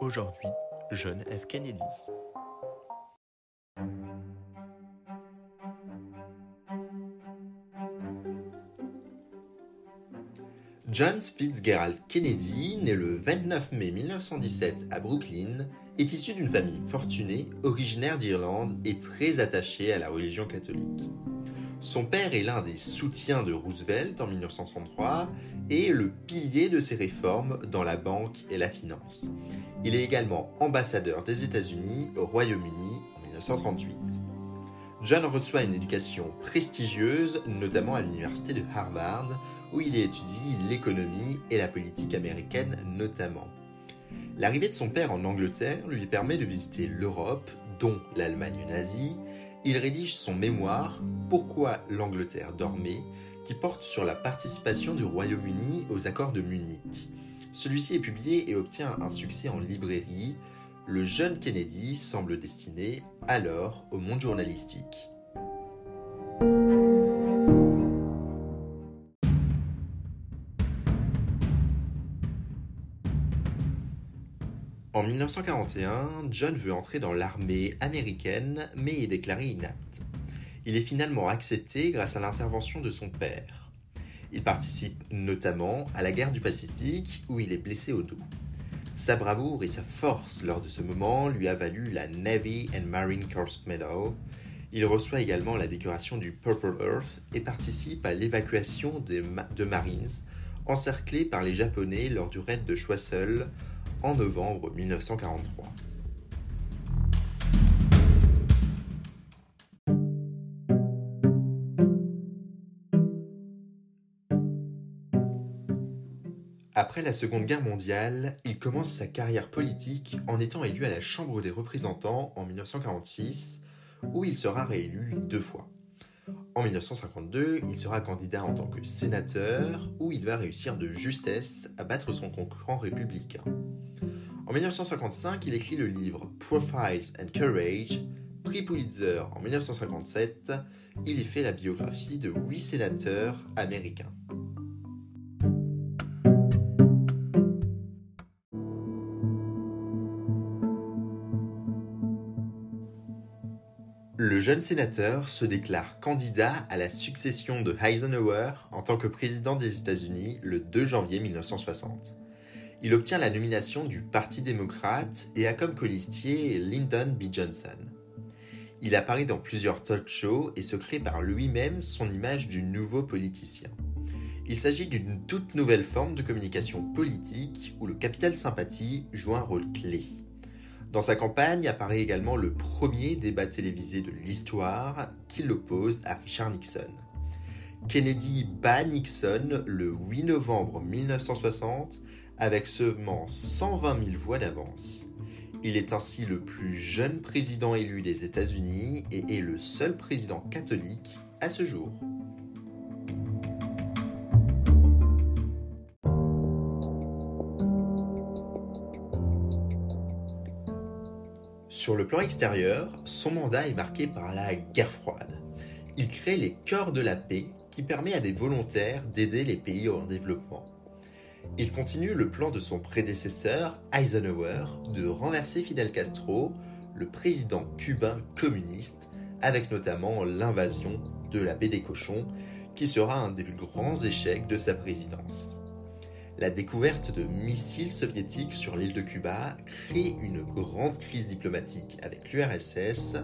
Aujourd'hui, John F. Kennedy. John Fitzgerald Kennedy, né le 29 mai 1917 à Brooklyn, est issu d'une famille fortunée, originaire d'Irlande et très attachée à la religion catholique. Son père est l'un des soutiens de Roosevelt en 1933 et le pilier de ses réformes dans la banque et la finance. Il est également ambassadeur des États-Unis au Royaume-Uni en 1938. John reçoit une éducation prestigieuse, notamment à l'université de Harvard, où il étudie l'économie et la politique américaine notamment. L'arrivée de son père en Angleterre lui permet de visiter l'Europe, dont l'Allemagne nazie. Il rédige son mémoire Pourquoi l'Angleterre dormait, qui porte sur la participation du Royaume-Uni aux accords de Munich. Celui-ci est publié et obtient un succès en librairie. Le jeune Kennedy semble destiné alors au monde journalistique. En 1941, John veut entrer dans l'armée américaine mais est déclaré inapte. Il est finalement accepté grâce à l'intervention de son père. Il participe notamment à la guerre du Pacifique où il est blessé au dos. Sa bravoure et sa force lors de ce moment lui a valu la Navy and Marine Corps Medal. Il reçoit également la décoration du Purple Earth et participe à l'évacuation de Marines encerclés par les Japonais lors du raid de Choiseul en novembre 1943. Après la Seconde Guerre mondiale, il commence sa carrière politique en étant élu à la Chambre des représentants en 1946, où il sera réélu deux fois. En 1952, il sera candidat en tant que sénateur, où il va réussir de justesse à battre son concurrent républicain. En 1955, il écrit le livre Profiles and Courage. Prix Pulitzer en 1957, il y fait la biographie de huit sénateurs américains. Le jeune sénateur se déclare candidat à la succession de Eisenhower en tant que président des États-Unis le 2 janvier 1960. Il obtient la nomination du Parti démocrate et a comme colistier Lyndon B. Johnson. Il apparaît dans plusieurs talk shows et se crée par lui-même son image du nouveau politicien. Il s'agit d'une toute nouvelle forme de communication politique où le capital sympathie joue un rôle clé. Dans sa campagne apparaît également le premier débat télévisé de l'histoire qui l'oppose à Richard Nixon. Kennedy bat Nixon le 8 novembre 1960 avec seulement 120 000 voix d'avance. Il est ainsi le plus jeune président élu des États-Unis et est le seul président catholique à ce jour. Sur le plan extérieur, son mandat est marqué par la guerre froide. Il crée les cœurs de la paix qui permet à des volontaires d'aider les pays en développement. Il continue le plan de son prédécesseur, Eisenhower, de renverser Fidel Castro, le président cubain communiste, avec notamment l'invasion de la baie des cochons, qui sera un des plus grands échecs de sa présidence. La découverte de missiles soviétiques sur l'île de Cuba crée une grande crise diplomatique avec l'URSS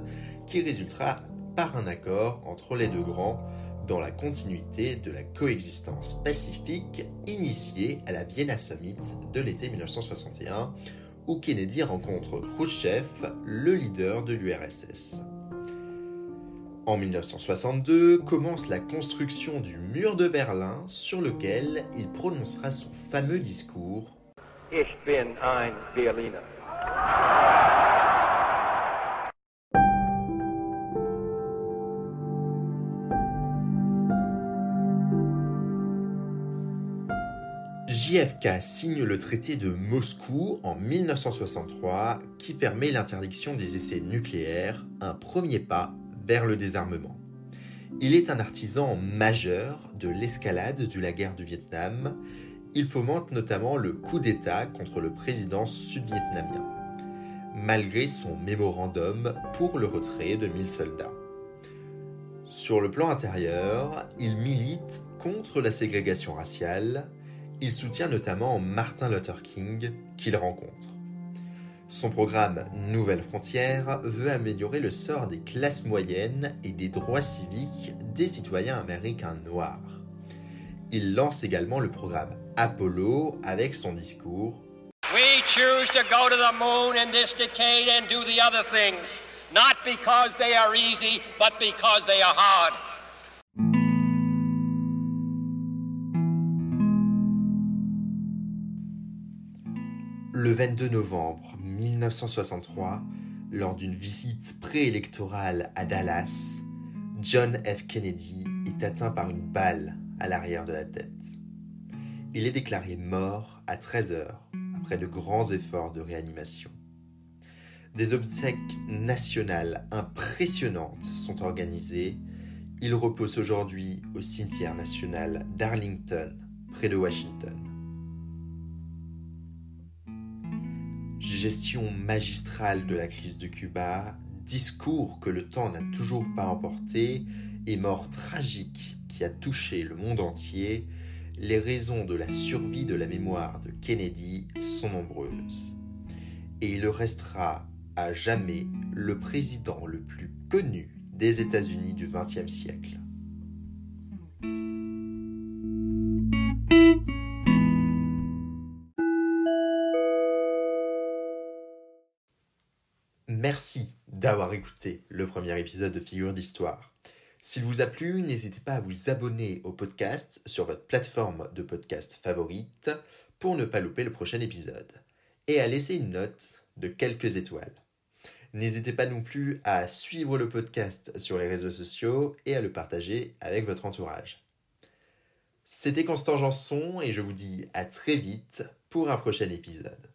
qui résultera par un accord entre les deux grands dans la continuité de la coexistence pacifique initiée à la Vienna Summit de l'été 1961, où Kennedy rencontre Khrushchev, le leader de l'URSS. En 1962 commence la construction du mur de Berlin sur lequel il prononcera son fameux discours Ich bin ein Berliner. JFK signe le traité de Moscou en 1963 qui permet l'interdiction des essais nucléaires, un premier pas vers le désarmement. Il est un artisan majeur de l'escalade de la guerre du Vietnam. Il fomente notamment le coup d'État contre le président sud-vietnamien, malgré son mémorandum pour le retrait de 1000 soldats. Sur le plan intérieur, il milite contre la ségrégation raciale. Il soutient notamment Martin Luther King, qu'il rencontre. Son programme Nouvelle Frontière veut améliorer le sort des classes moyennes et des droits civiques des citoyens américains noirs. Il lance également le programme Apollo avec son discours We choose to go to the moon in this decade and do the other things, not because they are easy, but because they are hard. Le 22 novembre 1963, lors d'une visite préélectorale à Dallas, John F. Kennedy est atteint par une balle à l'arrière de la tête. Il est déclaré mort à 13 heures après de grands efforts de réanimation. Des obsèques nationales impressionnantes sont organisées. Il repose aujourd'hui au cimetière national d'Arlington, près de Washington. Gestion magistrale de la crise de Cuba, discours que le temps n'a toujours pas emporté et mort tragique qui a touché le monde entier, les raisons de la survie de la mémoire de Kennedy sont nombreuses. Et il restera à jamais le président le plus connu des États-Unis du XXe siècle. Merci d'avoir écouté le premier épisode de Figure d'Histoire. S'il vous a plu, n'hésitez pas à vous abonner au podcast sur votre plateforme de podcast favorite pour ne pas louper le prochain épisode. Et à laisser une note de quelques étoiles. N'hésitez pas non plus à suivre le podcast sur les réseaux sociaux et à le partager avec votre entourage. C'était Constant Janson et je vous dis à très vite pour un prochain épisode.